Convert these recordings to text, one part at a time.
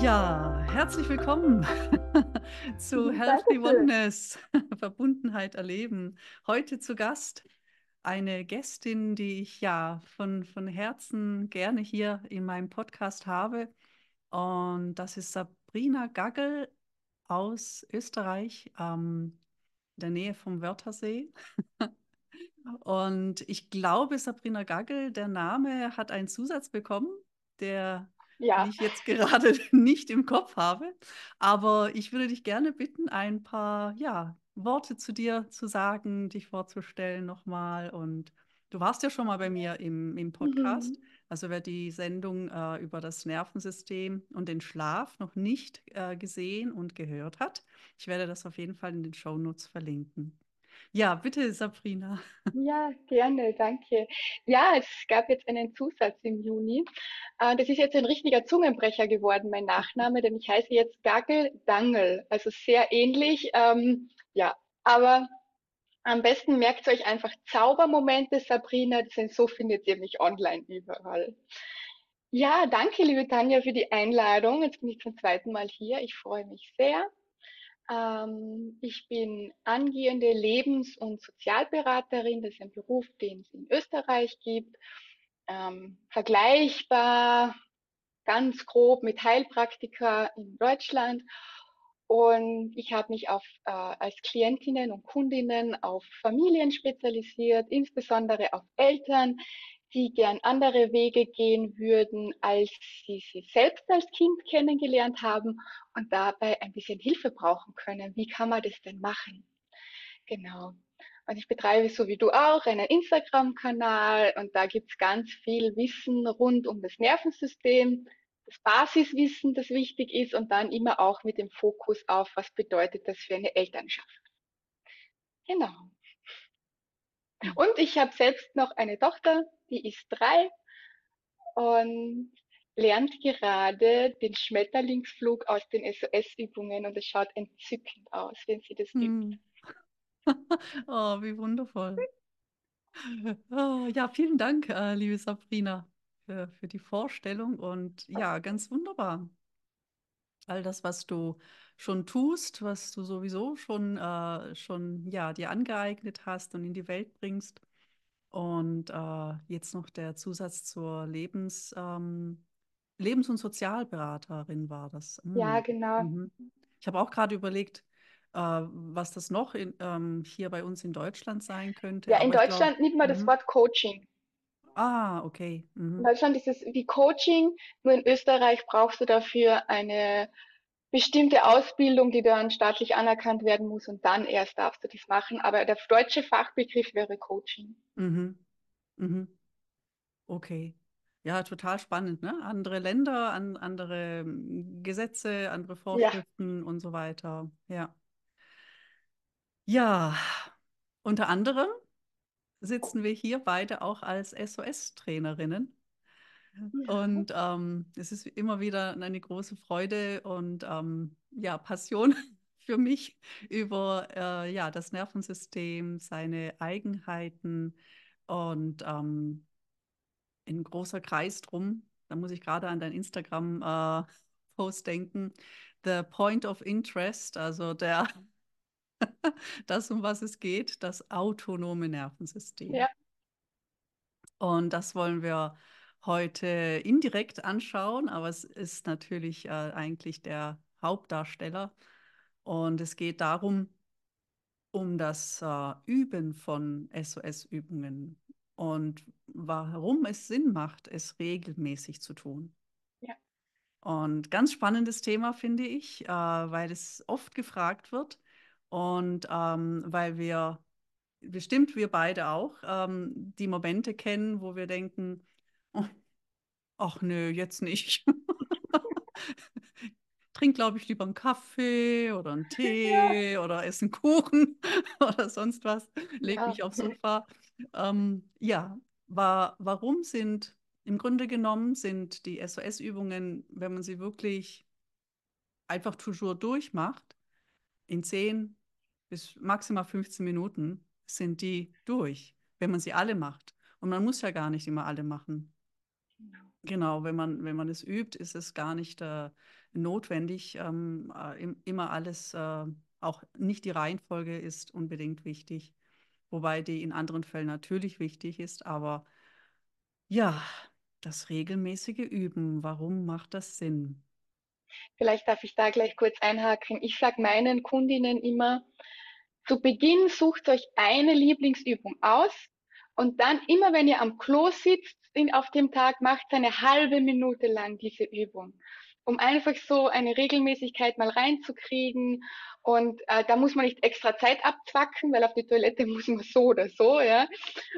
Ja, herzlich willkommen zu Healthy Oneness, Verbundenheit erleben. Heute zu Gast eine Gästin, die ich ja von, von Herzen gerne hier in meinem Podcast habe. Und das ist Sabrina Gaggel aus Österreich, ähm, in der Nähe vom Wörthersee. Und ich glaube, Sabrina Gaggel, der Name hat einen Zusatz bekommen, der ja. die ich jetzt gerade nicht im Kopf habe. Aber ich würde dich gerne bitten, ein paar ja, Worte zu dir zu sagen, dich vorzustellen nochmal. Und du warst ja schon mal bei mir im, im Podcast. Mhm. Also wer die Sendung äh, über das Nervensystem und den Schlaf noch nicht äh, gesehen und gehört hat, ich werde das auf jeden Fall in den Show Notes verlinken. Ja, bitte, Sabrina. Ja, gerne, danke. Ja, es gab jetzt einen Zusatz im Juni. Äh, das ist jetzt ein richtiger Zungenbrecher geworden, mein Nachname, denn ich heiße jetzt Gagel Dangel, also sehr ähnlich. Ähm, ja, aber am besten merkt euch einfach Zaubermomente, Sabrina, denn so findet ihr mich online überall. Ja, danke, liebe Tanja, für die Einladung. Jetzt bin ich zum zweiten Mal hier. Ich freue mich sehr. Ähm, ich bin angehende Lebens- und Sozialberaterin. Das ist ein Beruf, den es in Österreich gibt. Ähm, vergleichbar, ganz grob mit Heilpraktiker in Deutschland. Und ich habe mich auf, äh, als Klientinnen und Kundinnen auf Familien spezialisiert, insbesondere auf Eltern, die gern andere Wege gehen würden, als sie sie selbst als Kind kennengelernt haben und dabei ein bisschen Hilfe brauchen können. Wie kann man das denn machen? Genau. Und ich betreibe so wie du auch einen Instagram-Kanal und da gibt's ganz viel Wissen rund um das Nervensystem, das Basiswissen, das wichtig ist und dann immer auch mit dem Fokus auf, was bedeutet das für eine Elternschaft. Genau. Und ich habe selbst noch eine Tochter, die ist drei und lernt gerade den Schmetterlingsflug aus den SOS-Übungen und es schaut entzückend aus, wenn sie das hm. übt. oh, wie wundervoll. Oh, ja, vielen Dank, äh, liebe Sabrina, für, für die Vorstellung und ja, ganz wunderbar. All das, was du schon tust, was du sowieso schon, äh, schon ja, dir angeeignet hast und in die Welt bringst. Und äh, jetzt noch der Zusatz zur Lebens, ähm, Lebens- und Sozialberaterin war das. Mhm. Ja, genau. Mhm. Ich habe auch gerade überlegt, äh, was das noch in, ähm, hier bei uns in Deutschland sein könnte. Ja, in Deutschland glaub, nimmt man das mhm. Wort Coaching. Ah, okay. Mhm. In Deutschland ist es wie Coaching, nur in Österreich brauchst du dafür eine bestimmte Ausbildung, die dann staatlich anerkannt werden muss und dann erst darfst du das machen. Aber der deutsche Fachbegriff wäre Coaching. Mhm. Mhm. Okay. Ja, total spannend, ne? Andere Länder, an, andere hm, Gesetze, andere Vorschriften ja. und so weiter. Ja. Ja, unter anderem sitzen wir hier beide auch als SOS-Trainerinnen. Ja. Und ähm, es ist immer wieder eine große Freude und ähm, ja, Passion für mich über äh, ja, das Nervensystem, seine Eigenheiten und ähm, ein großer Kreis drum. Da muss ich gerade an dein Instagram-Post äh, denken. The Point of Interest, also der das, um was es geht, das autonome Nervensystem. Ja. Und das wollen wir heute indirekt anschauen, aber es ist natürlich äh, eigentlich der Hauptdarsteller. Und es geht darum, um das äh, Üben von SOS-Übungen und warum es Sinn macht, es regelmäßig zu tun. Ja. Und ganz spannendes Thema finde ich, äh, weil es oft gefragt wird und ähm, weil wir bestimmt wir beide auch ähm, die Momente kennen, wo wir denken, oh, ach nö, jetzt nicht. Trink, glaube ich, lieber einen Kaffee oder einen Tee ja. oder esse einen Kuchen oder sonst was. Leg ja. mich aufs Sofa. Ähm, ja, war, warum sind im Grunde genommen sind die SOS-Übungen, wenn man sie wirklich einfach toujours durchmacht, in 10 bis maximal 15 Minuten sind die durch, wenn man sie alle macht. Und man muss ja gar nicht immer alle machen. Genau, genau wenn, man, wenn man es übt, ist es gar nicht, äh, notwendig. Ähm, äh, immer alles, äh, auch nicht die Reihenfolge ist unbedingt wichtig, wobei die in anderen Fällen natürlich wichtig ist. Aber ja, das regelmäßige Üben, warum macht das Sinn? Vielleicht darf ich da gleich kurz einhaken. Ich sage meinen Kundinnen immer, zu Beginn sucht euch eine Lieblingsübung aus und dann immer, wenn ihr am Klo sitzt auf dem Tag, macht eine halbe Minute lang diese Übung um einfach so eine Regelmäßigkeit mal reinzukriegen. Und äh, da muss man nicht extra Zeit abzwacken, weil auf die Toilette muss man so oder so, ja.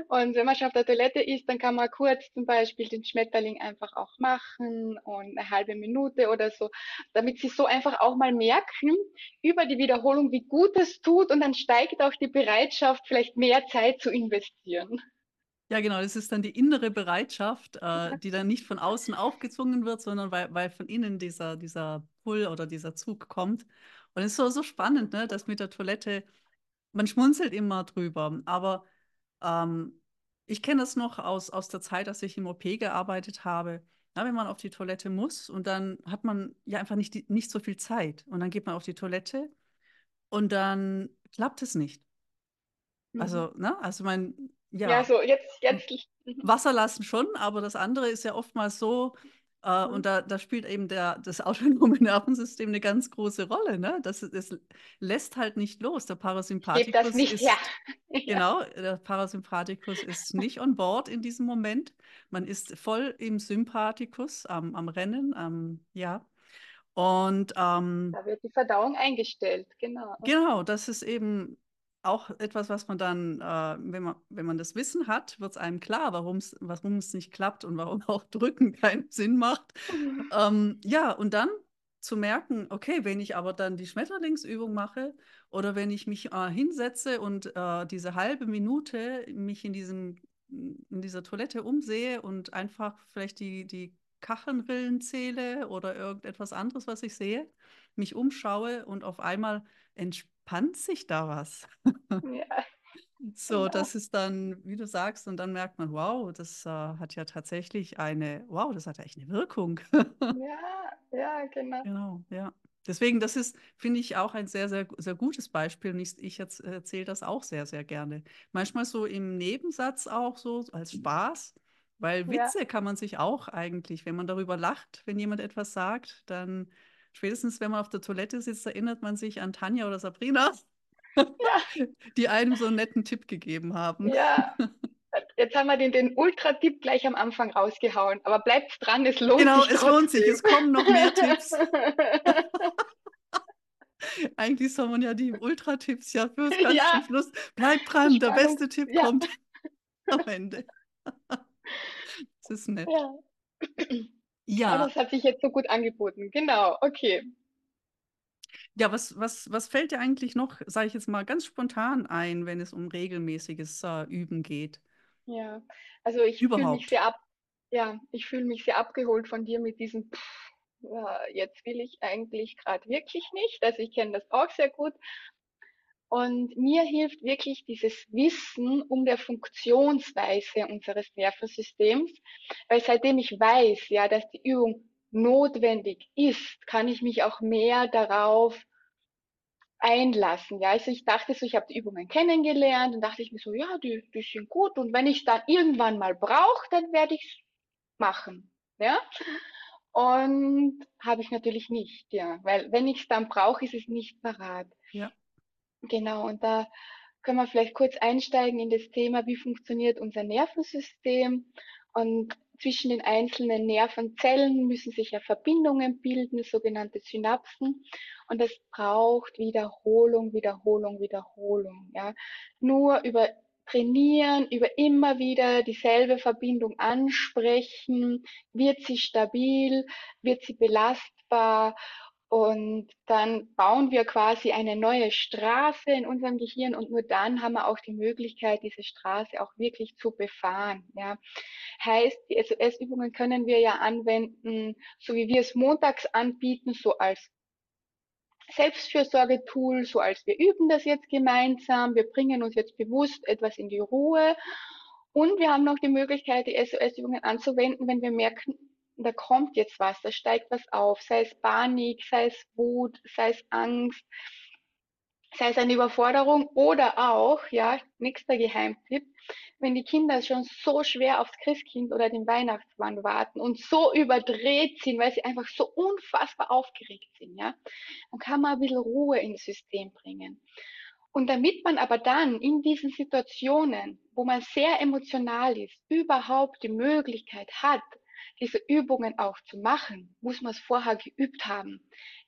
Und wenn man schon auf der Toilette ist, dann kann man kurz zum Beispiel den Schmetterling einfach auch machen und eine halbe Minute oder so, damit sie so einfach auch mal merken über die Wiederholung, wie gut es tut und dann steigt auch die Bereitschaft, vielleicht mehr Zeit zu investieren. Ja, genau, das ist dann die innere Bereitschaft, äh, die dann nicht von außen aufgezwungen wird, sondern weil, weil von innen dieser, dieser Pull oder dieser Zug kommt. Und es ist so, so spannend, ne, dass mit der Toilette, man schmunzelt immer drüber, aber ähm, ich kenne das noch aus, aus der Zeit, als ich im OP gearbeitet habe. Na, wenn man auf die Toilette muss und dann hat man ja einfach nicht, nicht so viel Zeit und dann geht man auf die Toilette und dann klappt es nicht. Also, mhm. ne, also mein, ja. Ja, so jetzt, jetzt. Wasser lassen schon, aber das andere ist ja oftmals so, äh, mhm. und da, da spielt eben der, das autonome Nervensystem eine ganz große Rolle. Ne? Das, das lässt halt nicht los. Der Parasympathikus das nicht, ist, ja. genau, der Parasympathikus ist nicht on board in diesem Moment. Man ist voll im Sympathikus, am, am Rennen, am, ja. Und ähm, da wird die Verdauung eingestellt, genau. Genau, das ist eben auch etwas, was man dann, äh, wenn, man, wenn man das Wissen hat, wird es einem klar, warum es nicht klappt und warum auch Drücken keinen Sinn macht. Mhm. Ähm, ja, und dann zu merken, okay, wenn ich aber dann die Schmetterlingsübung mache oder wenn ich mich äh, hinsetze und äh, diese halbe Minute mich in, diesem, in dieser Toilette umsehe und einfach vielleicht die, die Kachenrillen zähle oder irgendetwas anderes, was ich sehe, mich umschaue und auf einmal entspannt sich da was. Ja. So, genau. das ist dann, wie du sagst, und dann merkt man, wow, das äh, hat ja tatsächlich eine, wow, das hat ja echt eine Wirkung. ja, ja, genau. Genau, ja. Deswegen, das ist, finde ich, auch ein sehr, sehr, sehr gutes Beispiel. Und ich, ich erzähle das auch sehr, sehr gerne. Manchmal so im Nebensatz auch so als Spaß, weil Witze ja. kann man sich auch eigentlich, wenn man darüber lacht, wenn jemand etwas sagt, dann spätestens wenn man auf der Toilette sitzt, erinnert man sich an Tanja oder Sabrina, ja. die einem so einen netten Tipp gegeben haben. Ja. Jetzt haben wir den, den Ultra-Tipp gleich am Anfang rausgehauen. Aber bleibt dran, es lohnt genau, sich. Genau, es lohnt sich. Es kommen noch mehr Tipps. Eigentlich soll man ja die Ultra-Tipps ja fürs ganz ja. zum Schluss. Bleibt dran, der beste Tipp ja. kommt am Ende. Das ist nett. Ja. Ja. Aber das hat sich jetzt so gut angeboten. Genau, okay. Ja, was, was, was fällt dir eigentlich noch, sage ich jetzt mal, ganz spontan ein, wenn es um regelmäßiges äh, Üben geht? Ja, also ich fühle mich sehr ab, ja, ich fühle mich sehr abgeholt von dir mit diesem, pff, ja, jetzt will ich eigentlich gerade wirklich nicht. Also ich kenne das auch sehr gut. Und mir hilft wirklich dieses Wissen um der Funktionsweise unseres Nervensystems, weil seitdem ich weiß, ja, dass die Übung notwendig ist, kann ich mich auch mehr darauf einlassen. Ja, also ich dachte so, ich habe die Übungen kennengelernt und dachte ich mir so, ja, die, die sind gut und wenn ich dann irgendwann mal brauche, dann werde ich es machen. Ja. Und habe ich natürlich nicht, ja, weil wenn ich es dann brauche, ist es nicht parat. Ja. Genau, und da können wir vielleicht kurz einsteigen in das Thema, wie funktioniert unser Nervensystem. Und zwischen den einzelnen Nervenzellen müssen sich ja Verbindungen bilden, sogenannte Synapsen. Und das braucht Wiederholung, Wiederholung, Wiederholung. Ja. Nur über Trainieren, über immer wieder dieselbe Verbindung ansprechen, wird sie stabil, wird sie belastbar und dann bauen wir quasi eine neue Straße in unserem Gehirn und nur dann haben wir auch die Möglichkeit, diese Straße auch wirklich zu befahren. Ja. Heißt, die SOS-Übungen können wir ja anwenden, so wie wir es montags anbieten, so als Selbstfürsorge-Tool, so als wir üben das jetzt gemeinsam, wir bringen uns jetzt bewusst etwas in die Ruhe und wir haben noch die Möglichkeit, die SOS-Übungen anzuwenden, wenn wir merken, da kommt jetzt was, da steigt was auf, sei es Panik, sei es Wut, sei es Angst, sei es eine Überforderung oder auch, ja, nächster Geheimtipp, wenn die Kinder schon so schwer aufs Christkind oder den Weihnachtsmann warten und so überdreht sind, weil sie einfach so unfassbar aufgeregt sind, ja, dann kann man ein bisschen Ruhe ins System bringen. Und damit man aber dann in diesen Situationen, wo man sehr emotional ist, überhaupt die Möglichkeit hat, diese Übungen auch zu machen, muss man es vorher geübt haben.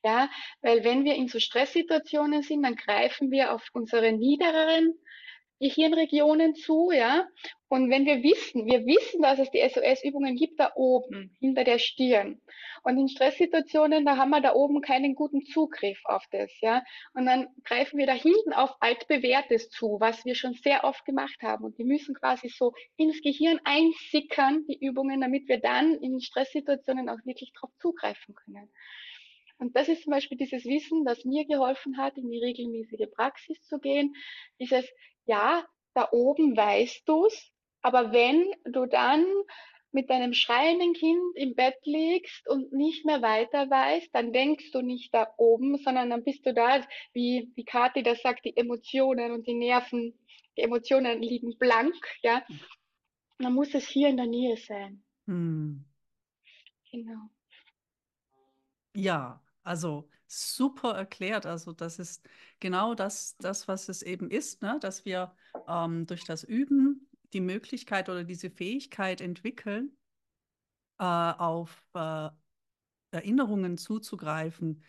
Ja, weil wenn wir in so Stresssituationen sind, dann greifen wir auf unsere niedereren Gehirnregionen zu, ja. Und wenn wir wissen, wir wissen, dass es die SOS-Übungen gibt da oben, hinter der Stirn. Und in Stresssituationen, da haben wir da oben keinen guten Zugriff auf das, ja. Und dann greifen wir da hinten auf altbewährtes zu, was wir schon sehr oft gemacht haben. Und die müssen quasi so ins Gehirn einsickern, die Übungen, damit wir dann in Stresssituationen auch wirklich drauf zugreifen können. Und das ist zum Beispiel dieses Wissen, das mir geholfen hat, in die regelmäßige Praxis zu gehen. Dieses, ja, da oben weißt du's, aber wenn du dann mit deinem schreienden Kind im Bett liegst und nicht mehr weiter weißt, dann denkst du nicht da oben, sondern dann bist du da, wie, wie Kathi das sagt, die Emotionen und die Nerven, die Emotionen liegen blank, ja. dann muss es hier in der Nähe sein. Hm. Genau. Ja, also super erklärt. Also das ist genau das, das was es eben ist, ne? dass wir ähm, durch das Üben die Möglichkeit oder diese Fähigkeit entwickeln, äh, auf äh, Erinnerungen zuzugreifen,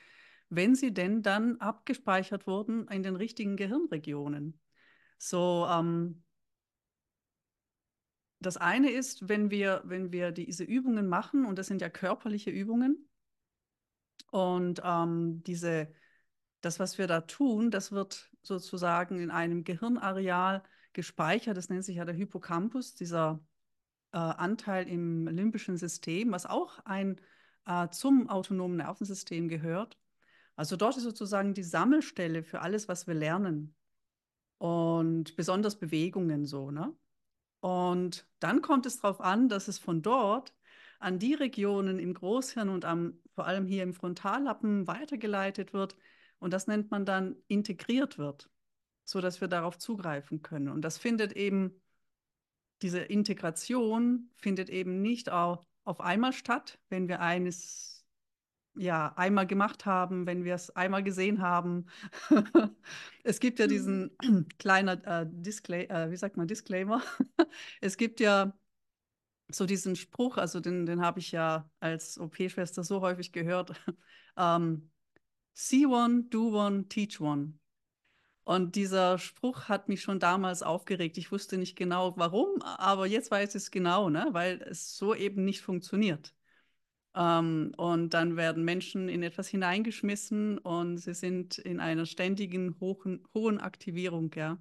wenn sie denn dann abgespeichert wurden in den richtigen Gehirnregionen. So, ähm, das eine ist, wenn wir, wenn wir diese Übungen machen, und das sind ja körperliche Übungen, und ähm, diese, das, was wir da tun, das wird sozusagen in einem Gehirnareal gespeichert. Das nennt sich ja der Hippocampus, dieser äh, Anteil im limbischen System, was auch ein, äh, zum autonomen Nervensystem gehört. Also dort ist sozusagen die Sammelstelle für alles, was wir lernen. Und besonders Bewegungen so, ne? Und dann kommt es darauf an, dass es von dort an die Regionen im Großhirn und am, vor allem hier im Frontallappen weitergeleitet wird. Und das nennt man dann integriert wird, sodass wir darauf zugreifen können. Und das findet eben, diese Integration findet eben nicht auch auf einmal statt, wenn wir eines ja einmal gemacht haben, wenn wir es einmal gesehen haben. es gibt ja diesen mhm. kleiner äh, Disclaimer, äh, wie sagt man Disclaimer? es gibt ja so diesen Spruch, also den, den habe ich ja als OP-Schwester so häufig gehört. ähm, See one, do one, teach one. Und dieser Spruch hat mich schon damals aufgeregt. Ich wusste nicht genau warum, aber jetzt weiß ich es genau, ne? weil es so eben nicht funktioniert. Ähm, und dann werden Menschen in etwas hineingeschmissen und sie sind in einer ständigen hohen, hohen Aktivierung, ja.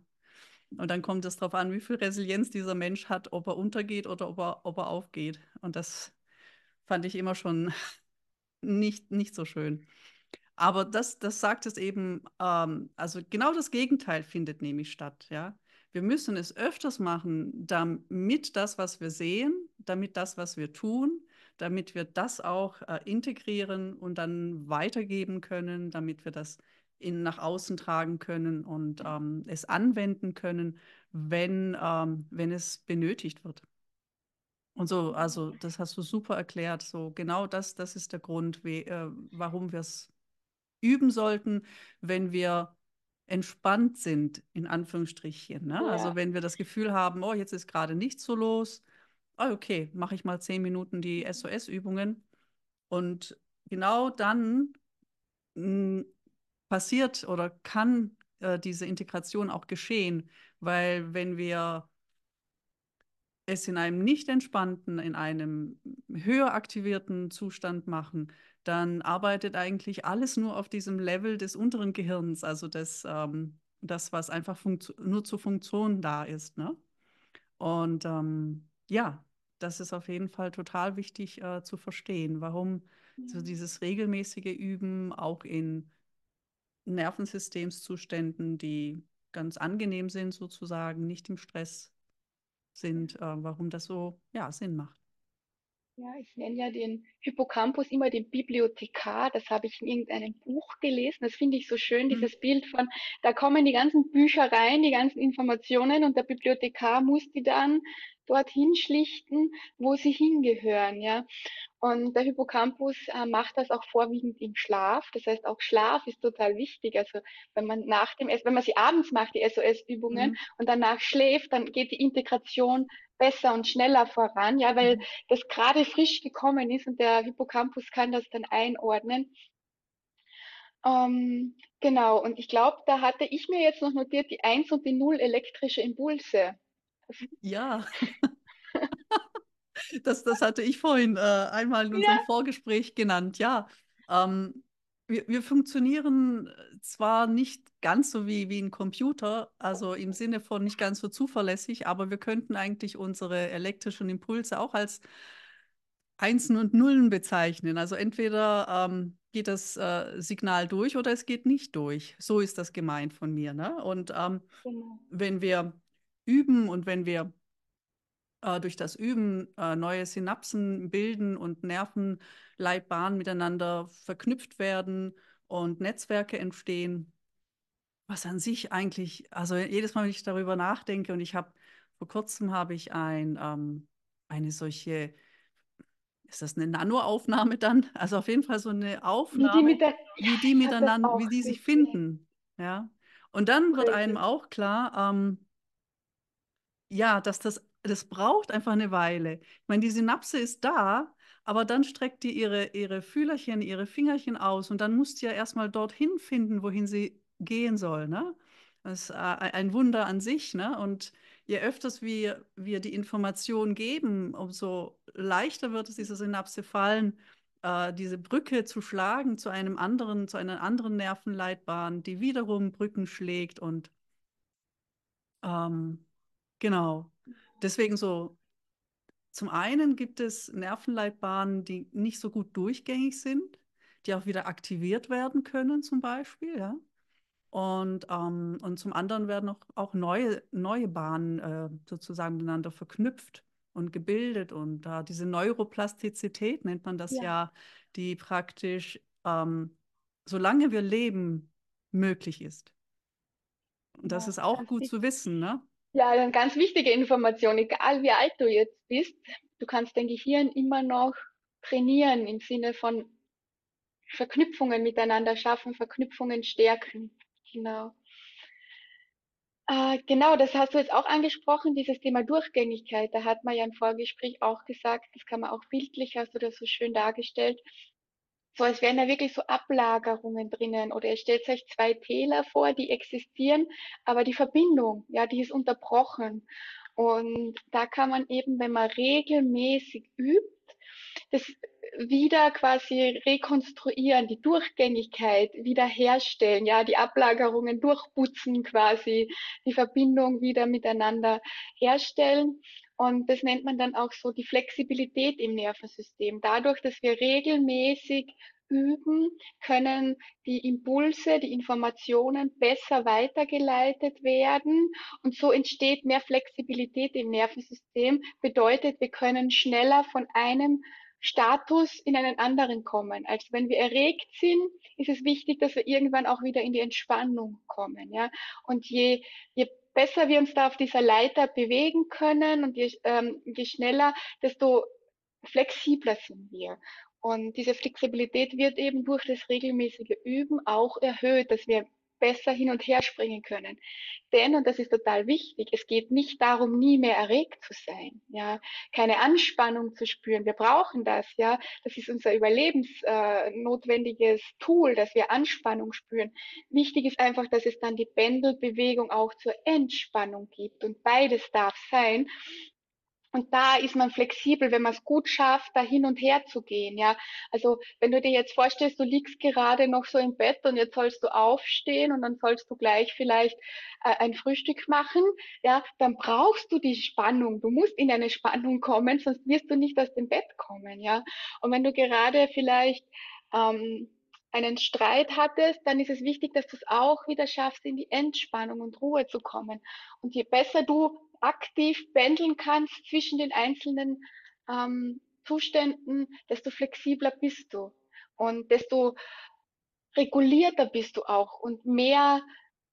Und dann kommt es darauf an, wie viel Resilienz dieser Mensch hat, ob er untergeht oder ob er, ob er aufgeht. Und das fand ich immer schon nicht, nicht so schön. Aber das, das sagt es eben, ähm, also genau das Gegenteil findet nämlich statt, ja. Wir müssen es öfters machen, damit das, was wir sehen, damit das, was wir tun, damit wir das auch äh, integrieren und dann weitergeben können, damit wir das in, nach außen tragen können und ähm, es anwenden können, wenn, ähm, wenn es benötigt wird. Und so, also das hast du super erklärt. So genau das, das ist der Grund, wie, äh, warum wir es üben sollten, wenn wir entspannt sind, in Anführungsstrichen. Ne? Also ja. Also wenn wir das Gefühl haben, oh, jetzt ist gerade nichts so los, oh, okay, mache ich mal zehn Minuten die SOS-Übungen. Und genau dann passiert oder kann äh, diese Integration auch geschehen, weil wenn wir es in einem nicht entspannten, in einem höher aktivierten Zustand machen, dann arbeitet eigentlich alles nur auf diesem Level des unteren Gehirns, also das, ähm, das was einfach nur zur Funktion da ist. Ne? Und ähm, ja, das ist auf jeden Fall total wichtig äh, zu verstehen, warum so dieses regelmäßige Üben auch in Nervensystemszuständen, die ganz angenehm sind, sozusagen, nicht im Stress sind, äh, warum das so ja, Sinn macht. Ja, ich nenne ja den Hippocampus immer den Bibliothekar. Das habe ich in irgendeinem Buch gelesen. Das finde ich so schön, Mhm. dieses Bild von, da kommen die ganzen Bücher rein, die ganzen Informationen und der Bibliothekar muss die dann dorthin schlichten, wo sie hingehören, ja. Und der Hippocampus äh, macht das auch vorwiegend im Schlaf. Das heißt, auch Schlaf ist total wichtig. Also wenn man nach dem, wenn man sie abends macht, die SOS-Übungen Mhm. und danach schläft, dann geht die Integration besser und schneller voran, ja, weil Mhm. das gerade frisch gekommen ist und der Hippocampus kann das dann einordnen. Ähm, genau, und ich glaube, da hatte ich mir jetzt noch notiert, die 1 und die 0 elektrische Impulse. Ja, das, das hatte ich vorhin äh, einmal in unserem ja, Vorgespräch genannt. Ja, ähm, wir, wir funktionieren äh, zwar nicht ganz so wie, wie ein Computer, also im Sinne von nicht ganz so zuverlässig, aber wir könnten eigentlich unsere elektrischen Impulse auch als Einsen und Nullen bezeichnen. Also entweder ähm, geht das äh, Signal durch oder es geht nicht durch. So ist das gemeint von mir. Ne? Und ähm, genau. wenn wir üben und wenn wir äh, durch das Üben äh, neue Synapsen bilden und Nervenleitbahnen miteinander verknüpft werden und Netzwerke entstehen, was an sich eigentlich, also jedes Mal, wenn ich darüber nachdenke und ich habe, vor kurzem habe ich ein, ähm, eine solche ist das eine Nanoaufnahme dann? Also auf jeden Fall so eine Wie die Aufnahme, der, wie die miteinander, wie die sich finden. Ja. Und dann wird einem auch klar, ähm, ja, dass das, das braucht einfach eine Weile. Ich meine, die Synapse ist da, aber dann streckt die ihre, ihre Fühlerchen, ihre Fingerchen aus und dann muss die ja erstmal dorthin finden, wohin sie gehen soll. Ne? Das ist äh, ein Wunder an sich. Ne? Und je öfters wir, wir die Information geben, umso leichter wird es dieser Synapse fallen, äh, diese Brücke zu schlagen zu einem anderen, zu einer anderen Nervenleitbahn, die wiederum Brücken schlägt und ähm, Genau. Deswegen so, zum einen gibt es Nervenleitbahnen, die nicht so gut durchgängig sind, die auch wieder aktiviert werden können, zum Beispiel, ja. Und, ähm, und zum anderen werden auch, auch neue, neue Bahnen äh, sozusagen miteinander verknüpft und gebildet. Und äh, diese Neuroplastizität nennt man das Ja, ja, die praktisch, ähm, solange wir leben, möglich ist. Und das genau. ist auch gut zu wissen, ne? Ja, eine ganz wichtige Information, egal wie alt du jetzt bist, du kannst dein Gehirn immer noch trainieren im Sinne von Verknüpfungen miteinander schaffen, Verknüpfungen stärken. Genau. Äh, genau, das hast du jetzt auch angesprochen, dieses Thema Durchgängigkeit. Da hat man ja im Vorgespräch auch gesagt, das kann man auch bildlich, hast du das so schön dargestellt, so als wären da wirklich so Ablagerungen drinnen oder ihr stellt euch zwei Täler vor, die existieren, aber die Verbindung, ja, die ist unterbrochen. Und da kann man eben, wenn man regelmäßig übt, das wieder quasi rekonstruieren, die Durchgängigkeit wiederherstellen, ja, die Ablagerungen durchputzen quasi, die Verbindung wieder miteinander herstellen. Und das nennt man dann auch so die Flexibilität im Nervensystem. Dadurch, dass wir regelmäßig üben, können die Impulse, die Informationen besser weitergeleitet werden und so entsteht mehr Flexibilität im Nervensystem. Bedeutet, wir können schneller von einem Status in einen anderen kommen. Also wenn wir erregt sind, ist es wichtig, dass wir irgendwann auch wieder in die Entspannung kommen. Ja? Und je, je besser wir uns da auf dieser Leiter bewegen können und je, ähm, je schneller, desto flexibler sind wir. Und diese Flexibilität wird eben durch das regelmäßige Üben auch erhöht, dass wir besser hin und her springen können. Denn, und das ist total wichtig, es geht nicht darum, nie mehr erregt zu sein, ja, keine Anspannung zu spüren. Wir brauchen das, ja. Das ist unser überlebensnotwendiges äh, Tool, dass wir Anspannung spüren. Wichtig ist einfach, dass es dann die Pendelbewegung auch zur Entspannung gibt. Und beides darf sein. Und da ist man flexibel, wenn man es gut schafft, da hin und her zu gehen, ja. Also wenn du dir jetzt vorstellst, du liegst gerade noch so im Bett und jetzt sollst du aufstehen und dann sollst du gleich vielleicht äh, ein Frühstück machen, ja, dann brauchst du die Spannung. Du musst in eine Spannung kommen, sonst wirst du nicht aus dem Bett kommen, ja. Und wenn du gerade vielleicht ähm, einen Streit hattest, dann ist es wichtig, dass du es auch wieder schaffst, in die Entspannung und Ruhe zu kommen. Und je besser du aktiv pendeln kannst zwischen den einzelnen ähm, Zuständen, desto flexibler bist du und desto regulierter bist du auch und mehr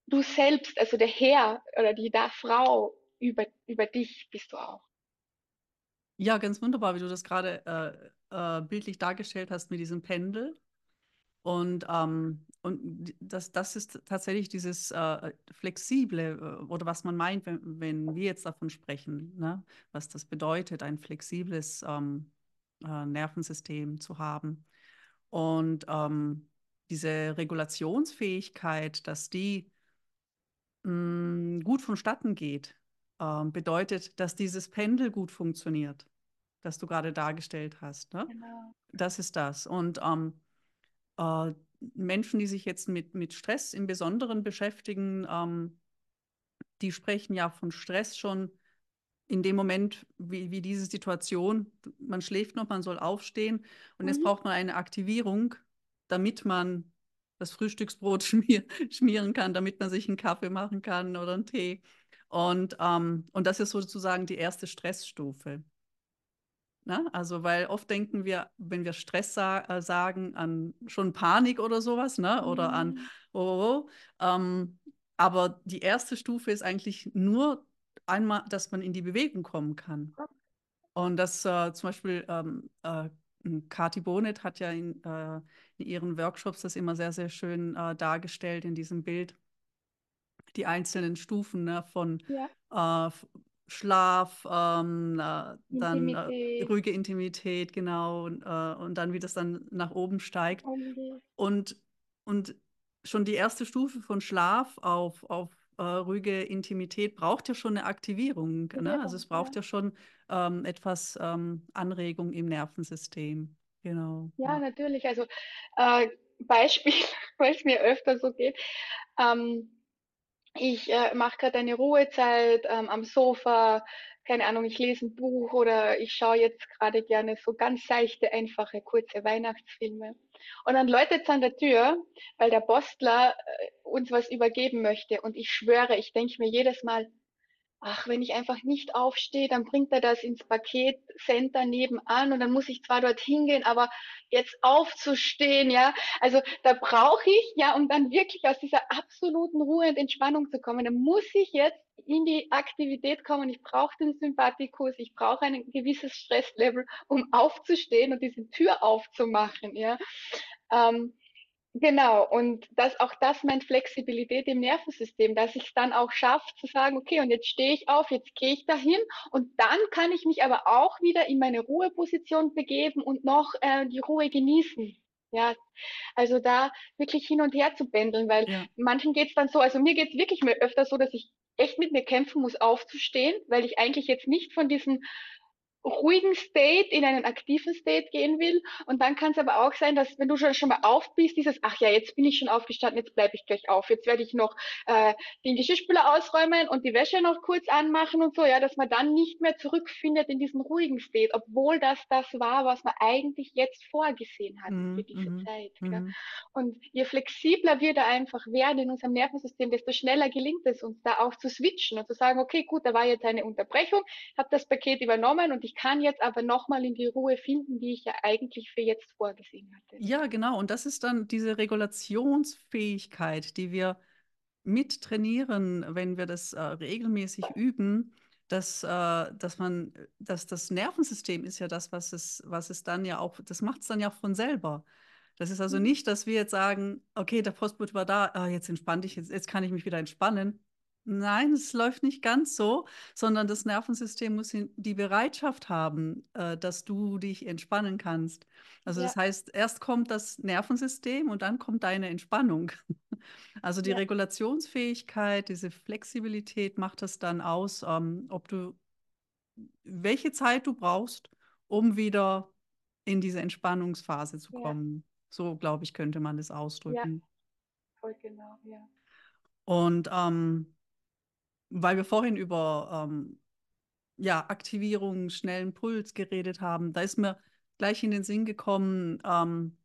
du selbst, also der Herr oder die da Frau über, über dich bist du auch. Ja, ganz wunderbar, wie du das gerade äh, äh, bildlich dargestellt hast mit diesem Pendel. Und, ähm, und das, das ist tatsächlich dieses äh, Flexible äh, oder was man meint, wenn, wenn wir jetzt davon sprechen, ne? was das bedeutet, ein flexibles ähm, äh, Nervensystem zu haben. Und ähm, diese Regulationsfähigkeit, dass die mh, mm, gut vonstatten geht, ähm, bedeutet, dass dieses Pendel gut funktioniert, das du gerade dargestellt hast. Ne? Genau. Das ist das. Und ähm, äh, Menschen, die sich jetzt mit, mit Stress im Besonderen beschäftigen, ähm, die sprechen ja von Stress schon in dem Moment, wie, wie diese Situation, man schläft noch, man soll aufstehen und mhm. jetzt braucht man eine Aktivierung, damit man das Frühstücksbrot schmier, schmieren kann, damit man sich einen Kaffee machen kann oder einen Tee. Und, ähm, und das ist sozusagen die erste Stressstufe. Ne? Also, weil oft denken wir, wenn wir Stress sa äh, sagen, an schon Panik oder sowas, ne? oder an, mhm. oh, oh, oh. Ähm, aber die erste Stufe ist eigentlich nur einmal, dass man in die Bewegung kommen kann. Und das äh, zum Beispiel, ähm, äh, Kati Bonet hat ja in, äh, in, ihren Workshops das immer sehr, sehr schön äh, dargestellt in diesem Bild die einzelnen Stufen ne, von ja. äh, Schlaf, ähm, äh, dann äh, ruhige Intimität, genau, und, äh, und dann wie das dann nach oben steigt. Okay. Und, und schon die erste Stufe von Schlaf auf, auf äh, ruhige Intimität braucht ja schon eine Aktivierung. Ne? Also es braucht ja, ja schon ähm, etwas ähm, Anregung im Nervensystem. Genau. Ja, ja. natürlich. Also äh, Beispiel, weil es mir öfter so geht. Ähm, ich äh, mache gerade eine Ruhezeit ähm, am Sofa, keine Ahnung, ich lese ein Buch oder ich schaue jetzt gerade gerne so ganz seichte, einfache, kurze Weihnachtsfilme. Und dann läutet es an der Tür, weil der Postler äh, uns was übergeben möchte. Und ich schwöre, ich denke mir jedes Mal, ach, wenn ich einfach nicht aufstehe, dann bringt er das ins Paketcenter nebenan und dann muss ich zwar dort hingehen, aber jetzt aufzustehen, ja, also da brauche ich, ja, um dann wirklich aus dieser absoluten Ruhe und Entspannung zu kommen, dann muss ich jetzt in die Aktivität kommen. Ich brauche den Sympathikus, ich brauche ein gewisses Stresslevel, um aufzustehen und diese Tür aufzumachen, ja. Ähm, Genau, und das, auch das meint Flexibilität im Nervensystem, dass ich es dann auch schaffe zu sagen, okay, und jetzt stehe ich auf, jetzt gehe ich dahin und dann kann ich mich aber auch wieder in meine Ruheposition begeben und noch äh, die Ruhe genießen. Ja, also da wirklich hin und her zu pendeln, weil ja. manchen geht es dann so, also mir geht es wirklich mehr öfter so, dass ich echt mit mir kämpfen muss, aufzustehen, weil ich eigentlich jetzt nicht von diesem ruhigen State in einen aktiven State gehen will. Und dann kann es aber auch sein, dass wenn du schon, schon mal auf bist, dieses, ach ja, jetzt bin ich schon aufgestanden, jetzt bleibe ich gleich auf. Jetzt werde ich noch äh, den Geschirrspüler ausräumen und die Wäsche noch kurz anmachen und so, ja, dass man dann nicht mehr zurückfindet in diesen ruhigen State, obwohl das das war, was man eigentlich jetzt vorgesehen hat mm, für diese mm, Zeit. Mm. Und je flexibler wir da einfach werden in unserem Nervensystem, desto schneller gelingt es uns da auch zu switchen und zu sagen, okay, gut, da war jetzt eine Unterbrechung, habe das Paket übernommen und ich kann jetzt aber nochmal in die Ruhe finden, die ich ja eigentlich für jetzt vorgesehen hatte. Ja, genau. Und das ist dann diese Regulationsfähigkeit, die wir mit trainieren, wenn wir das äh, regelmäßig üben, dass, äh, dass man, dass das Nervensystem ist ja das, was es, was es dann ja auch, das macht es dann ja auch von selber. Das ist also mhm. nicht, dass wir jetzt sagen, okay, der Postbote war da, ah, jetzt entspann dich, jetzt, jetzt kann ich mich wieder entspannen. Nein, es läuft nicht ganz so, sondern das Nervensystem muss die Bereitschaft haben, äh, dass du dich entspannen kannst. Also ja. das heißt, erst kommt das Nervensystem und dann kommt deine Entspannung. Also die ja. Regulationsfähigkeit, diese Flexibilität macht es dann aus, ähm, ob du welche Zeit du brauchst, um wieder in diese Entspannungsphase zu kommen. Ja. So, glaube ich, könnte man das ausdrücken. Ja, voll genau, ja. Und ähm, weil wir vorhin über ähm, ja, Aktivierung, schnellen Puls geredet haben, da ist mir gleich in den Sinn gekommen, ähm,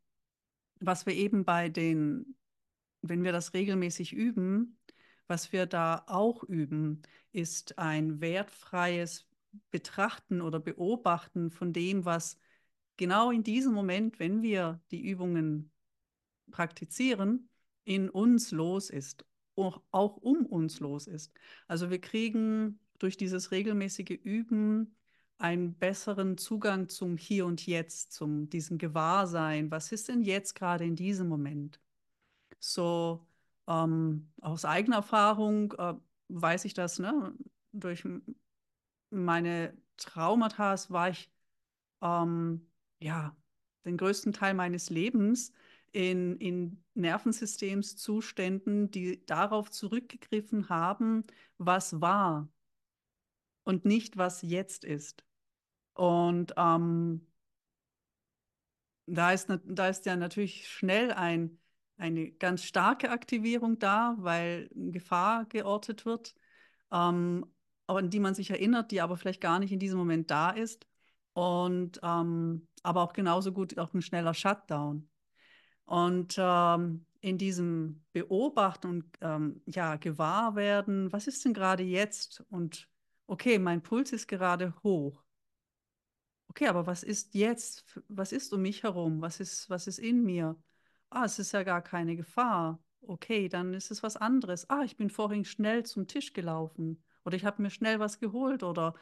was wir eben bei den, wenn wir das regelmäßig üben, was wir da auch üben, ist ein wertfreies Betrachten oder Beobachten von dem, was genau in diesem Moment, wenn wir die Übungen praktizieren, in uns los ist, auch, um uns los ist. Also wir kriegen durch dieses regelmäßige Üben einen besseren Zugang zum Hier und Jetzt, zum diesem Gewahrsein. Was ist denn jetzt gerade in diesem Moment? So ähm, aus eigener Erfahrung äh, weiß ich das, ne? Durch meine Traumata war ich ähm, ja den größten Teil meines Lebens in, in Nervensystemszuständen, die darauf zurückgegriffen haben, was war und nicht, was jetzt ist. Und ähm, da, ist, da ist ja natürlich schnell ein, eine ganz starke Aktivierung da, weil Gefahr geortet wird, ähm, an die man sich erinnert, die aber vielleicht gar nicht in diesem Moment da ist. Und ähm, aber auch genauso gut auch ein schneller Shutdown. Und ähm, in diesem Beobachten und ähm, ja, gewahr werden, was ist denn gerade jetzt? Und okay, mein Puls ist gerade hoch. Okay, aber was ist jetzt? Was ist um mich herum? Was ist, was ist in mir? Ah, es ist ja gar keine Gefahr. Okay, dann ist es was anderes. Ah, ich bin vorhin schnell zum Tisch gelaufen oder ich habe mir schnell was geholt oder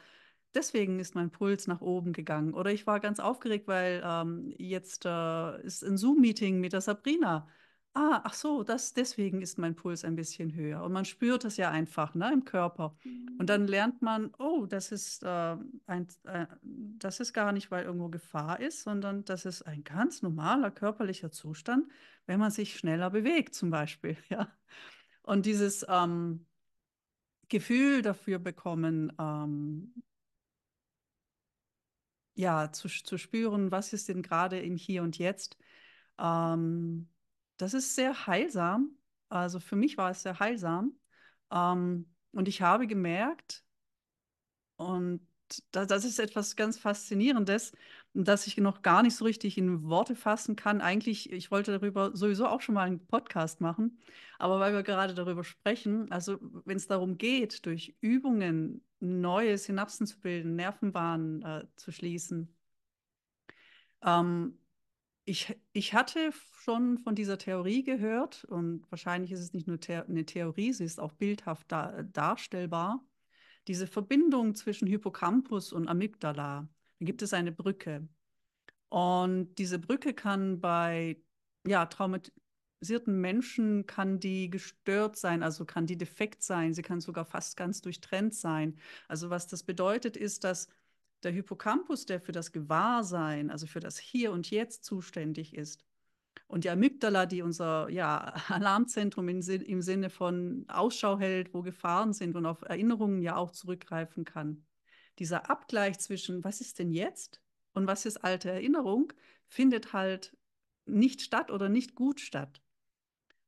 deswegen ist mein Puls nach oben gegangen. Oder ich war ganz aufgeregt, weil ähm, jetzt äh, ist ein Zoom-Meeting mit der Sabrina. Ah, ach so, das, deswegen ist mein Puls ein bisschen höher. Und man spürt das ja einfach ne, im Körper. Und dann lernt man, oh, das ist, äh, ein, äh, das ist gar nicht, weil irgendwo Gefahr ist, sondern das ist ein ganz normaler körperlicher Zustand, wenn man sich schneller bewegt, zum Beispiel. Ja? Und dieses ähm, Gefühl dafür bekommen, ähm, ja, zu, zu spüren, was ist denn gerade im Hier und Jetzt. Ähm, das ist sehr heilsam. Also für mich war es sehr heilsam. Ähm, und ich habe gemerkt, und das, das ist etwas ganz Faszinierendes, dass ich noch gar nicht so richtig in Worte fassen kann. Eigentlich, ich wollte darüber sowieso auch schon mal einen Podcast machen, aber weil wir gerade darüber sprechen, also wenn es darum geht, durch Übungen neue Synapsen zu bilden, Nervenbahnen äh, zu schließen. Ähm, ich, ich hatte schon von dieser Theorie gehört und wahrscheinlich ist es nicht nur The eine Theorie, sie ist auch bildhaft da darstellbar. Diese Verbindung zwischen Hippocampus und Amygdala, da gibt es eine Brücke. Und diese Brücke kann bei ja, traumatisierten Menschen kann die gestört sein, also kann die defekt sein, sie kann sogar fast ganz durchtrennt sein. Also was das bedeutet, ist, dass der Hippocampus, der für das Gewahrsein, also für das Hier und Jetzt zuständig ist, und die Amygdala, die unser ja, Alarmzentrum im, im Sinne von Ausschau hält, wo Gefahren sind und auf Erinnerungen ja auch zurückgreifen kann. Dieser Abgleich zwischen, was ist denn jetzt und was ist alte Erinnerung, findet halt nicht statt oder nicht gut statt.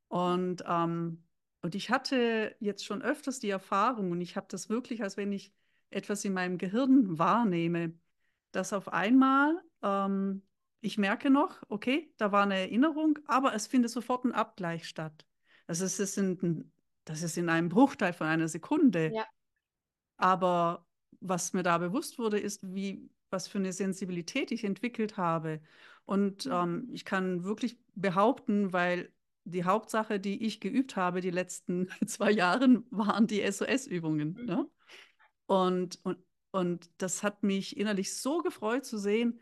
Und, ähm, und ich hatte jetzt schon öfters die Erfahrung, und ich habe das wirklich, als wenn ich etwas in meinem Gehirn wahrnehme, dass auf einmal ähm, ich merke noch, okay, da war eine Erinnerung, aber es findet sofort ein Abgleich statt. Das ist, das, in, das ist in einem Bruchteil von einer Sekunde. Ja. Aber was mir da bewusst wurde, ist, wie, was für eine Sensibilität ich entwickelt habe. Und mhm. ähm, ich kann wirklich behaupten, weil die Hauptsache, die ich geübt habe die letzten zwei Jahre, waren die SOS-Übungen. Ne? Mhm. Ne? Und, und, und das hat mich innerlich so gefreut zu sehen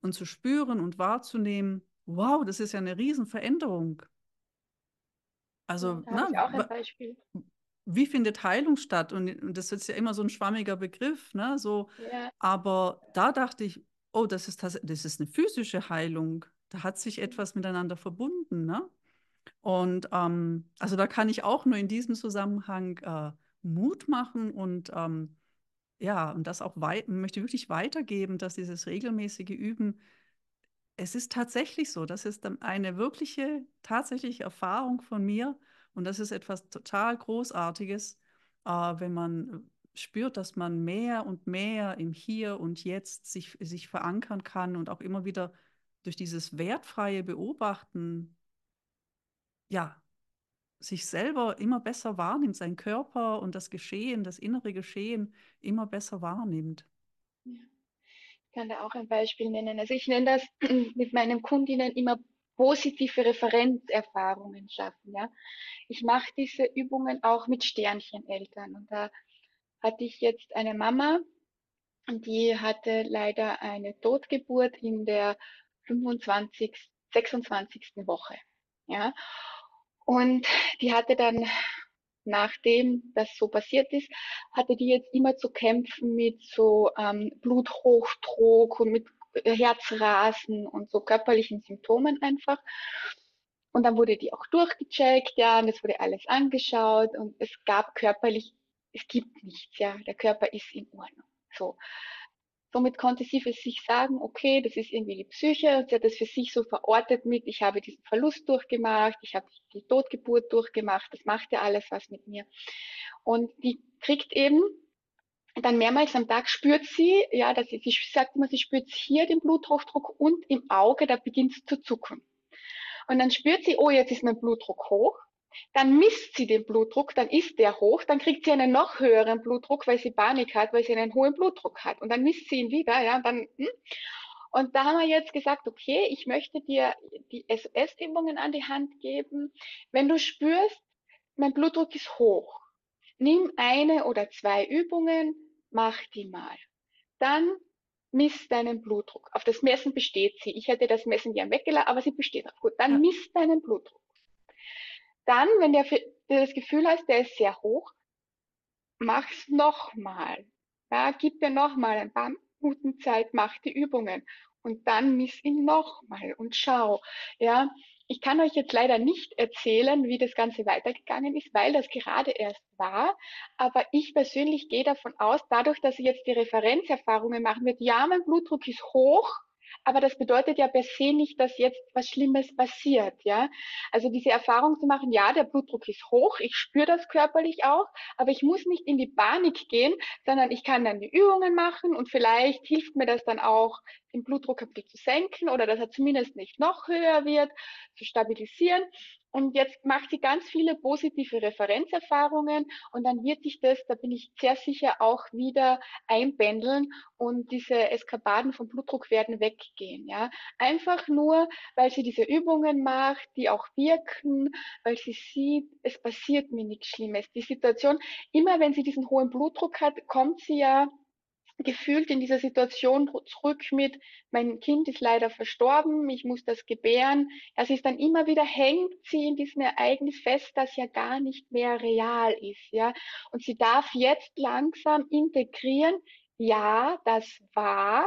und zu spüren und wahrzunehmen, wow, das ist ja eine Riesenveränderung. Also, ja, na, auch ein Beispiel. wie findet Heilung statt? Und, und, das ist ja immer so ein schwammiger Begriff, ne? So, ja. aber da dachte ich, oh, das ist, das, das ist eine physische Heilung. Da hat sich etwas miteinander verbunden, ne? Und ähm, also da kann ich auch nur in diesem Zusammenhang äh, Mut machen und ähm, ja, und das auch möchte wirklich weitergeben, dass dieses regelmäßige Üben, es ist tatsächlich so, das ist eine wirkliche, tatsächliche Erfahrung von mir und das ist etwas total Großartiges, äh, wenn man spürt, dass man mehr und mehr im Hier und Jetzt sich, sich verankern kann und auch immer wieder durch dieses wertfreie Beobachten, ja, sich selber immer besser wahrnimmt, seinen Körper und das Geschehen, das innere Geschehen immer besser wahrnimmt. Ja. kann da auch ein Beispiel nennen. Also ich nenne das mit meinen Kundinnen immer positive Referenzerfahrungen schaffen. Ja, ich mache diese Übungen auch mit Sterncheneltern und da hatte ich jetzt eine Mama, die hatte leider eine Totgeburt in der 25, 26. Woche. Ja, und die hatte dann nachdem das so passiert ist, hatte die jetzt immer zu kämpfen mit so ähm, Bluthochdruck und mit Herzrasen und so körperlichen Symptomen einfach. Und dann wurde die auch durchgecheckt, ja, und es wurde alles angeschaut und es gab körperlich, es gibt nichts, ja, der Körper ist in Ordnung. So. Somit konnte sie für sich sagen, okay, das ist irgendwie die Psyche und sie hat das für sich so verortet mit, ich habe diesen Verlust durchgemacht, ich habe die Totgeburt durchgemacht, das macht ja alles was mit mir. Und die kriegt eben dann mehrmals am Tag spürt sie, ja, dass sie, sie sagt immer, sie spürt hier den Bluthochdruck und im Auge, da beginnt es zu zucken. Und dann spürt sie, oh, jetzt ist mein Blutdruck hoch. Dann misst sie den Blutdruck, dann ist der hoch, dann kriegt sie einen noch höheren Blutdruck, weil sie Panik hat, weil sie einen hohen Blutdruck hat. Und dann misst sie ihn wieder, ja, dann, hm. Und da haben wir jetzt gesagt, okay, ich möchte dir die SOS-Übungen an die Hand geben. Wenn du spürst, mein Blutdruck ist hoch, nimm eine oder zwei Übungen, mach die mal. Dann misst deinen Blutdruck. Auf das Messen besteht sie. Ich hätte das Messen gern weggelassen, aber sie besteht auch. Gut, dann ja. misst deinen Blutdruck. Dann, wenn der, das Gefühl hast, der ist sehr hoch, mach's nochmal. Ja, gib dir nochmal ein paar Minuten Zeit, mach die Übungen und dann miss ihn nochmal und schau. Ja, ich kann euch jetzt leider nicht erzählen, wie das Ganze weitergegangen ist, weil das gerade erst war. Aber ich persönlich gehe davon aus, dadurch, dass sie jetzt die Referenzerfahrungen machen wird, ja, mein Blutdruck ist hoch, aber das bedeutet ja per se nicht, dass jetzt was Schlimmes passiert, ja. Also diese Erfahrung zu machen, ja, der Blutdruck ist hoch, ich spüre das körperlich auch, aber ich muss nicht in die Panik gehen, sondern ich kann dann die Übungen machen und vielleicht hilft mir das dann auch, den Blutdruck ein bisschen zu senken oder dass er zumindest nicht noch höher wird, zu stabilisieren. Und jetzt macht sie ganz viele positive Referenzerfahrungen und dann wird sich das, da bin ich sehr sicher, auch wieder einpendeln und diese Eskapaden vom Blutdruck werden weggehen. Ja, einfach nur, weil sie diese Übungen macht, die auch wirken, weil sie sieht, es passiert mir nichts Schlimmes. Die Situation, immer wenn sie diesen hohen Blutdruck hat, kommt sie ja gefühlt in dieser Situation zurück mit, mein Kind ist leider verstorben, ich muss das gebären. Es ist dann immer wieder, hängt sie in diesem Ereignis fest, das ja gar nicht mehr real ist, ja. Und sie darf jetzt langsam integrieren, ja, das war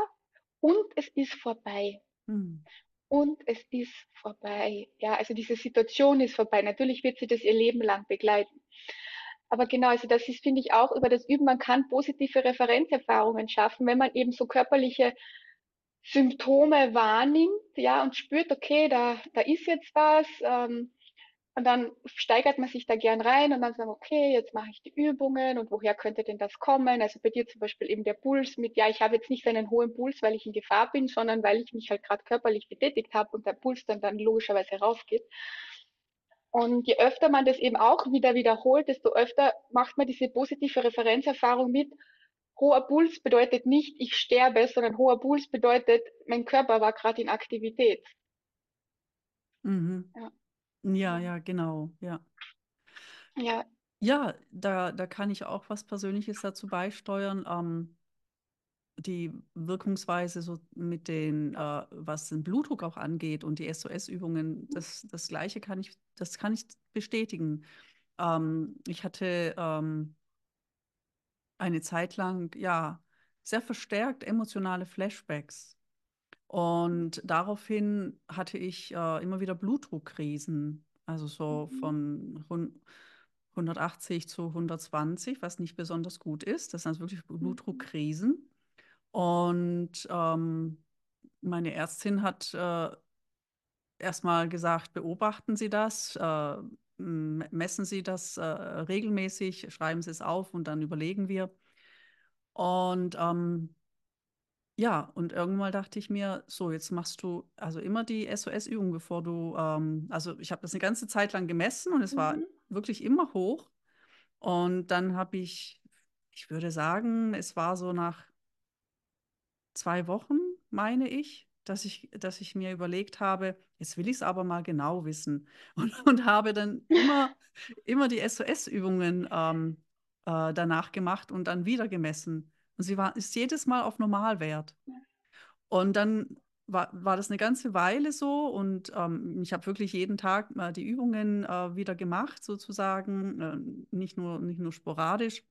und es ist vorbei. Hm. Und es ist vorbei. Ja, also diese Situation ist vorbei. Natürlich wird sie das ihr Leben lang begleiten. Aber genau, also das ist, finde ich, auch über das Üben, man kann positive Referenzerfahrungen schaffen, wenn man eben so körperliche Symptome wahrnimmt, ja, und spürt, okay, da, da ist jetzt was, ähm, und dann steigert man sich da gern rein und dann sagt, okay, jetzt mache ich die Übungen und woher könnte denn das kommen? Also bei dir zum Beispiel eben der Puls mit, ja, ich habe jetzt nicht einen hohen Puls, weil ich in Gefahr bin, sondern weil ich mich halt gerade körperlich betätigt habe und der Puls dann, dann logischerweise raufgeht. Und je öfter man das eben auch wieder wiederholt, desto öfter macht man diese positive Referenzerfahrung mit. Hoher Puls bedeutet nicht, ich sterbe, sondern hoher Puls bedeutet, mein Körper war gerade in Aktivität. Mhm. Ja. ja, ja, genau, ja. Ja. Ja, da, da kann ich auch was Persönliches dazu beisteuern. Ähm, die Wirkungsweise so mit den, äh, was den Blutdruck auch angeht und die SOS-Übungen, das, das Gleiche kann ich, das kann ich bestätigen. Ähm, ich hatte ähm, eine Zeit lang, ja, sehr verstärkt emotionale Flashbacks. Und daraufhin hatte ich äh, immer wieder Blutdruckkrisen, also so mhm. von 180 zu 120, was nicht besonders gut ist. Das sind also wirklich mhm. Blutdruckkrisen. Und ähm, meine Ärztin hat äh, erstmal gesagt, beobachten Sie das, äh, messen Sie das äh, regelmäßig, schreiben Sie es auf und dann überlegen wir. Und ähm, ja, und irgendwann dachte ich mir, so, jetzt machst du also immer die SOS-Übung, bevor du, ähm, also ich habe das eine ganze Zeit lang gemessen und es mhm. war wirklich immer hoch. Und dann habe ich, ich würde sagen, es war so nach zwei Wochen meine ich, dass ich, dass ich mir überlegt habe, jetzt will ich es aber mal genau wissen. Und, und habe dann immer, immer die SOS-Übungen ähm, äh, danach gemacht und dann wieder gemessen. Und sie war, ist jedes Mal auf Normalwert. Und dann war, war das eine ganze Weile so und ähm, ich habe wirklich jeden Tag äh, die Übungen äh, wieder gemacht, sozusagen, äh, nicht, nur, nicht nur sporadisch.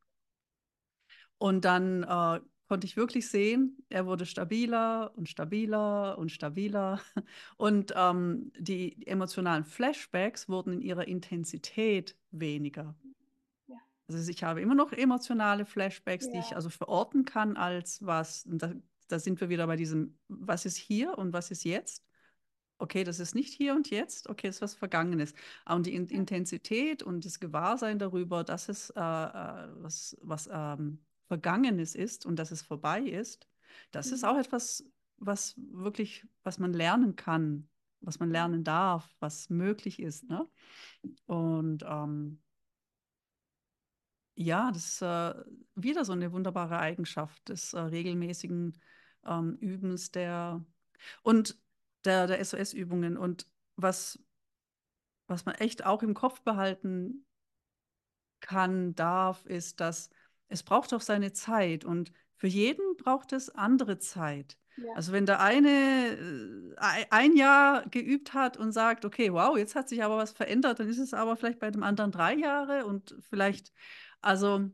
Und dann äh, konnte ich wirklich sehen, er wurde stabiler und stabiler und stabiler. Und ähm, die emotionalen Flashbacks wurden in ihrer Intensität weniger. Ja. Also ich habe immer noch emotionale Flashbacks, ja. die ich also verorten kann als was, da, da sind wir wieder bei diesem, was ist hier und was ist jetzt? okay, das ist nicht hier und jetzt, okay, das ist was Vergangenes. Und die In Intensität und das Gewahrsein darüber, dass es äh, äh was, was ähm, Vergangenes ist und dass es vorbei ist, das mhm. ist auch etwas, was wirklich, was man lernen kann, was man lernen darf, was möglich ist. Ne? Und ähm, ja, das ist äh, wieder so eine wunderbare Eigenschaft des äh, regelmäßigen ähm, Übens der und der, der SOS-Übungen. Und was, was man echt auch im Kopf behalten kann, darf, ist, dass es braucht auch seine Zeit und für jeden braucht es andere Zeit. Ja. Also wenn der eine äh, ein Jahr geübt hat und sagt, okay, wow, jetzt hat sich aber was verändert, dann ist es aber vielleicht bei dem anderen drei Jahre und vielleicht, also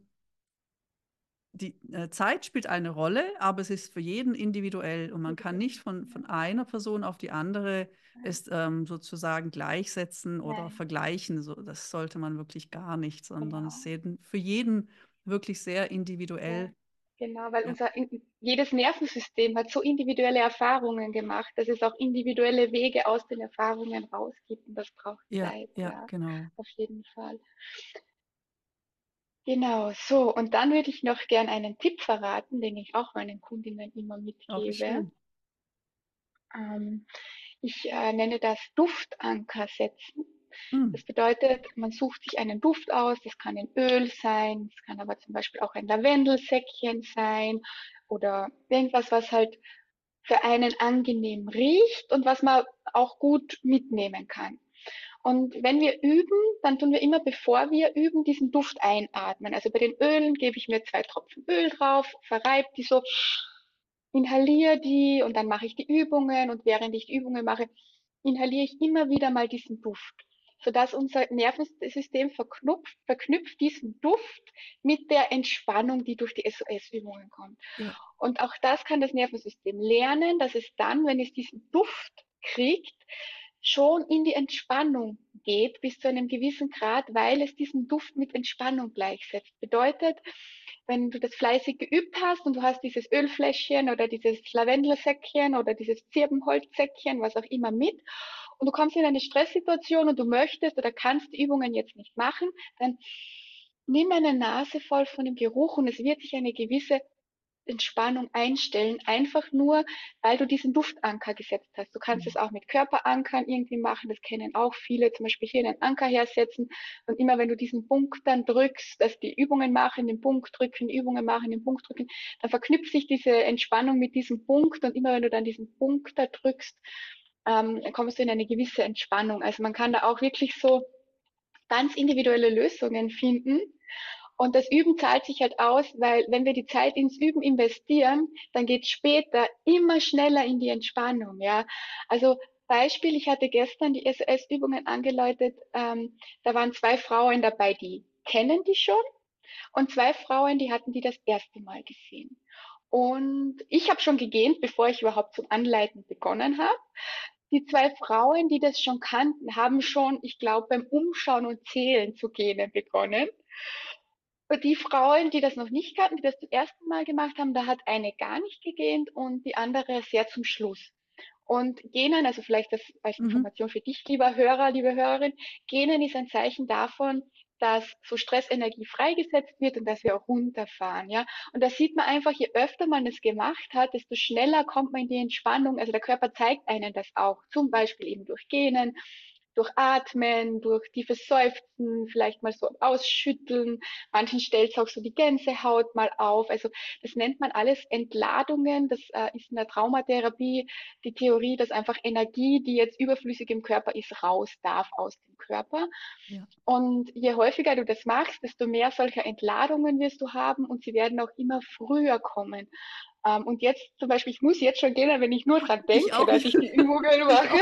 die äh, Zeit spielt eine Rolle, aber es ist für jeden individuell und man kann nicht von, von einer Person auf die andere es ähm, sozusagen gleichsetzen oder Nein. vergleichen. So, das sollte man wirklich gar nicht, sondern genau. es ist für jeden wirklich sehr individuell. Ja, genau, weil ja. unser jedes Nervensystem hat so individuelle Erfahrungen gemacht, dass es auch individuelle Wege aus den Erfahrungen rausgibt und das braucht ja, Zeit. Ja, genau. Auf jeden Fall. Genau, so. Und dann würde ich noch gern einen Tipp verraten, den ich auch meinen Kundinnen immer mitgebe. Ähm, ich äh, nenne das Duftanker setzen. Mhm. Das bedeutet, man sucht sich einen Duft aus, das kann ein Öl sein, es kann aber zum Beispiel auch ein Lavendelsäckchen sein oder irgendwas, was halt für einen angenehm riecht und was man auch gut mitnehmen kann. Und wenn wir üben, dann tun wir immer, bevor wir üben, diesen Duft einatmen. Also bei den Ölen gebe ich mir zwei Tropfen Öl drauf, verreibe die so, inhaliere die und dann mache ich die Übungen und während ich die Übungen mache, inhaliere ich immer wieder mal diesen Duft sodass unser Nervensystem verknüpft, verknüpft diesen Duft mit der Entspannung, die durch die SOS-Übungen kommt. Ja. Und auch das kann das Nervensystem lernen, dass es dann, wenn es diesen Duft kriegt, schon in die Entspannung geht bis zu einem gewissen Grad, weil es diesen Duft mit Entspannung gleichsetzt. Bedeutet, wenn du das fleißig geübt hast und du hast dieses Ölfläschchen oder dieses Lavendelsäckchen oder dieses Zirbenholzsäckchen, was auch immer mit und du kommst in eine Stresssituation und du möchtest oder kannst die Übungen jetzt nicht machen, dann nimm eine Nase voll von dem Geruch und es wird sich eine gewisse Entspannung einstellen, einfach nur, weil du diesen Duftanker gesetzt hast. Du kannst es auch mit Körperankern irgendwie machen, das kennen auch viele, zum Beispiel hier einen Anker hersetzen. Und immer wenn du diesen Punkt dann drückst, dass die Übungen machen, den Punkt drücken, Übungen machen, den Punkt drücken, dann verknüpft sich diese Entspannung mit diesem Punkt. Und immer wenn du dann diesen Punkt da drückst, ähm, kommst du in eine gewisse Entspannung. Also man kann da auch wirklich so ganz individuelle Lösungen finden. Und das Üben zahlt sich halt aus, weil wenn wir die Zeit ins Üben investieren, dann geht später immer schneller in die Entspannung. Ja, also Beispiel, ich hatte gestern die SOS-Übungen angeläutet. Ähm, da waren zwei Frauen dabei, die kennen die schon und zwei Frauen, die hatten die das erste Mal gesehen. Und ich habe schon gegähnt, bevor ich überhaupt zum Anleiten begonnen habe. Die zwei Frauen, die das schon kannten, haben schon, ich glaube, beim Umschauen und Zählen zu gähnen begonnen. Und die Frauen, die das noch nicht kannten, die das zum ersten Mal gemacht haben, da hat eine gar nicht gegähnt und die andere sehr zum Schluss. Und Genen, also vielleicht das als mhm. Information für dich, lieber Hörer, liebe Hörerin, Genen ist ein Zeichen davon, dass so Stressenergie freigesetzt wird und dass wir auch runterfahren, ja. Und da sieht man einfach, je öfter man es gemacht hat, desto schneller kommt man in die Entspannung. Also der Körper zeigt einen das auch, zum Beispiel eben durch Genen, durch Atmen, durch tiefes Seufzen, vielleicht mal so ausschütteln. Manchen stellt es auch so die Gänsehaut mal auf. Also das nennt man alles Entladungen. Das äh, ist in der Traumatherapie die Theorie, dass einfach Energie, die jetzt überflüssig im Körper ist, raus darf aus dem Körper. Ja. Und je häufiger du das machst, desto mehr solcher Entladungen wirst du haben und sie werden auch immer früher kommen. Ähm, und jetzt zum Beispiel, ich muss jetzt schon gehen, wenn ich nur dran denke, ich dass ich die Übungen mache.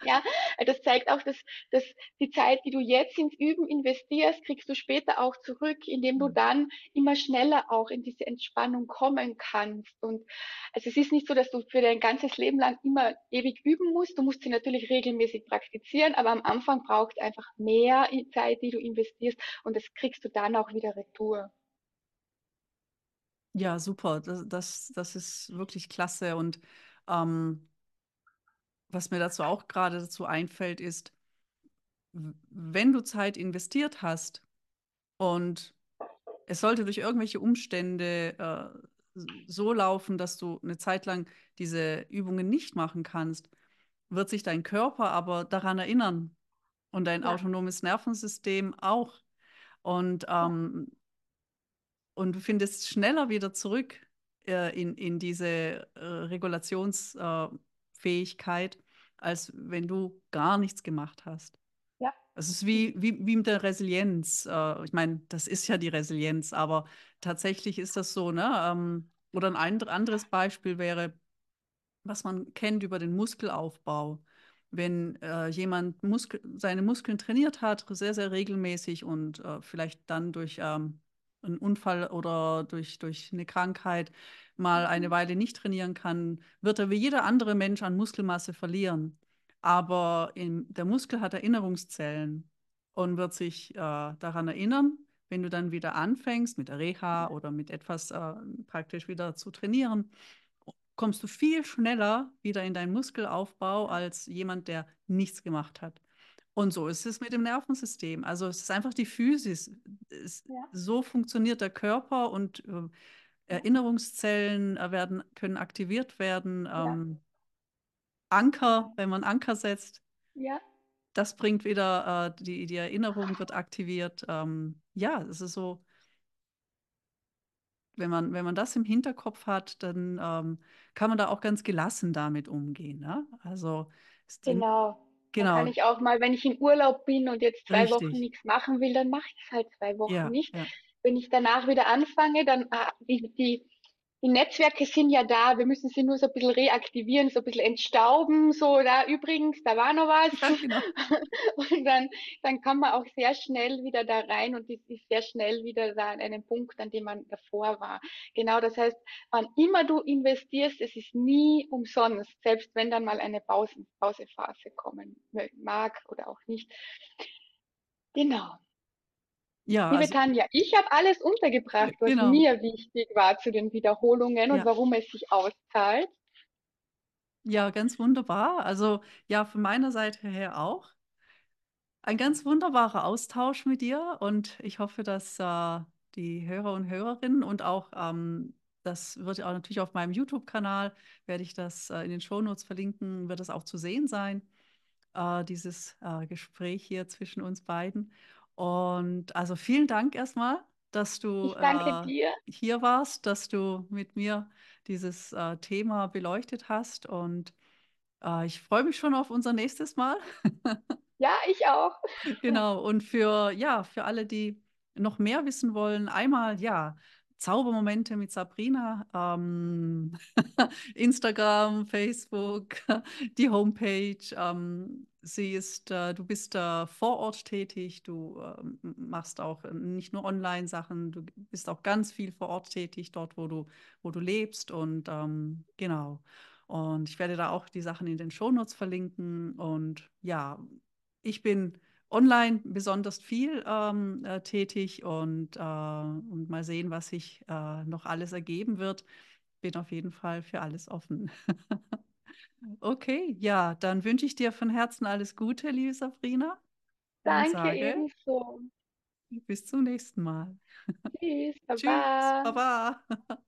Ja, das zeigt auch, dass, dass die Zeit, die du jetzt ins Üben investierst, kriegst du später auch zurück, indem du mhm. dann immer schneller auch in diese Entspannung kommen kannst. Und also es ist nicht so, dass du für dein ganzes Leben lang immer ewig üben musst. Du musst sie natürlich regelmäßig praktizieren, aber am Anfang braucht es einfach mehr Zeit, die du investierst und das kriegst du dann auch wieder retour. Ja, super. Das, das, das ist wirklich klasse. Und ähm, was mir dazu auch gerade dazu einfällt, ist, wenn du Zeit investiert hast und es sollte durch irgendwelche Umstände äh, so laufen, dass du eine Zeit lang diese Übungen nicht machen kannst, wird sich dein Körper aber daran erinnern und dein ja. autonomes Nervensystem auch. Und, ähm, und du findest schneller wieder zurück äh, in, in diese äh, Regulations- äh, Fähigkeit, als wenn du gar nichts gemacht hast. Ja. Es ist wie, wie, wie mit der Resilienz. Äh, ich meine, das ist ja die Resilienz, aber tatsächlich ist das so, ne? Ähm, oder ein anderes Beispiel wäre, was man kennt über den Muskelaufbau. Wenn äh, jemand Muskel seine Muskeln trainiert hat, sehr, sehr regelmäßig und äh, vielleicht dann durch ähm, einen Unfall oder durch, durch eine Krankheit mal eine mhm. Weile nicht trainieren kann, wird er wie jeder andere Mensch an Muskelmasse verlieren. Aber in, der Muskel hat Erinnerungszellen und wird sich äh, daran erinnern, wenn du dann wieder anfängst mit der Reha oder mit etwas äh, praktisch wieder zu trainieren, kommst du viel schneller wieder in deinen Muskelaufbau als jemand, der nichts gemacht hat. Und so ist es mit dem Nervensystem. Also es ist einfach die Physis. Es, ja. So funktioniert der Körper und äh, Erinnerungszellen werden, können aktiviert werden. Ähm, Anker, wenn man Anker setzt. Ja. Das bringt wieder, äh, die, die Erinnerung wird aktiviert. Ähm, ja, es ist so, wenn man, wenn man das im Hinterkopf hat, dann ähm, kann man da auch ganz gelassen damit umgehen. Ne? Also genau. Genau. Kann ich auch mal, wenn ich in Urlaub bin und jetzt zwei Richtig. Wochen nichts machen will, dann mache ich es halt zwei Wochen ja, nicht. Ja. Wenn ich danach wieder anfange, dann ah, die, die die Netzwerke sind ja da, wir müssen sie nur so ein bisschen reaktivieren, so ein bisschen entstauben, so da übrigens, da war noch was. Ja, genau. Und dann, dann kann man auch sehr schnell wieder da rein und ist sehr schnell wieder da an einem Punkt, an dem man davor war. Genau, das heißt, wann immer du investierst, es ist nie umsonst, selbst wenn dann mal eine Pause, Pausephase kommen mag oder auch nicht. Genau. Ja, Liebe also, Tanja, ich habe alles untergebracht, was genau. mir wichtig war zu den Wiederholungen und warum es sich auszahlt. Ja, ganz wunderbar. Also ja, von meiner Seite her auch. Ein ganz wunderbarer Austausch mit dir und ich hoffe, dass äh, die Hörer und Hörerinnen und auch ähm, das wird auch natürlich auf meinem YouTube-Kanal, werde ich das äh, in den Shownotes verlinken, wird es auch zu sehen sein, äh, dieses äh, Gespräch hier zwischen uns beiden. Und also vielen Dank erstmal, dass du äh, hier warst, dass du mit mir dieses äh, Thema beleuchtet hast. Und äh, ich freue mich schon auf unser nächstes Mal. ja, ich auch. genau. Und für ja, für alle, die noch mehr wissen wollen, einmal ja, Zaubermomente mit Sabrina, ähm, Instagram, Facebook, die Homepage. Ähm, sie ist, äh, du bist äh, vor Ort tätig, du äh, machst auch nicht nur Online-Sachen, du bist auch ganz viel vor Ort tätig, dort, wo du, wo du lebst. Und ähm, genau. Und ich werde da auch die Sachen in den Shownotes verlinken. Und ja, ich bin online besonders viel ähm, äh, tätig und, äh, und mal sehen, was sich äh, noch alles ergeben wird. Bin auf jeden Fall für alles offen. okay, ja, dann wünsche ich dir von Herzen alles Gute, liebe Sabrina. Danke sage, ebenso. Bis zum nächsten Mal. Tschüss, Baba. Tschüss, Baba.